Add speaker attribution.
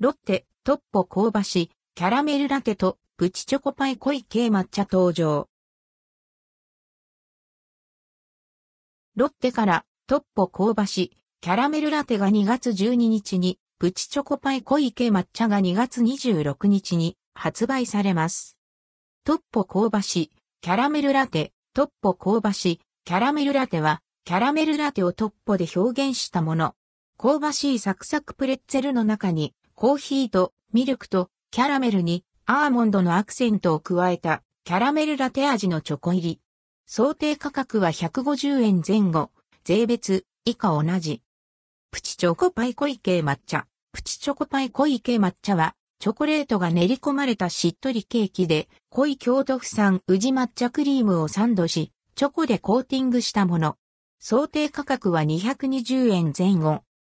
Speaker 1: ロッテ、トッポ香ばし、キャラメルラテとプチチョコパイ濃い系抹茶登場。ロッテからトッポ香ばし、キャラメルラテが2月12日に、プチチョコパイ濃い系抹茶が2月26日に発売されます。トッポ香ばし、キャラメルラテ、トッポ香ばし、キャラメルラテは、キャラメルラテをトッポで表現したもの。香ばしいサクサクプレッツェルの中に、コーヒーとミルクとキャラメルにアーモンドのアクセントを加えたキャラメルラテ味のチョコ入り。想定価格は150円前後、税別以下同じ。プチチョコパイ濃い系抹茶。プチチョコパイ濃い系抹茶は、チョコレートが練り込まれたしっとりケーキで、濃い京都府産宇治抹茶クリームをサンドし、チョコでコーティングしたもの。想定価格は220円前後。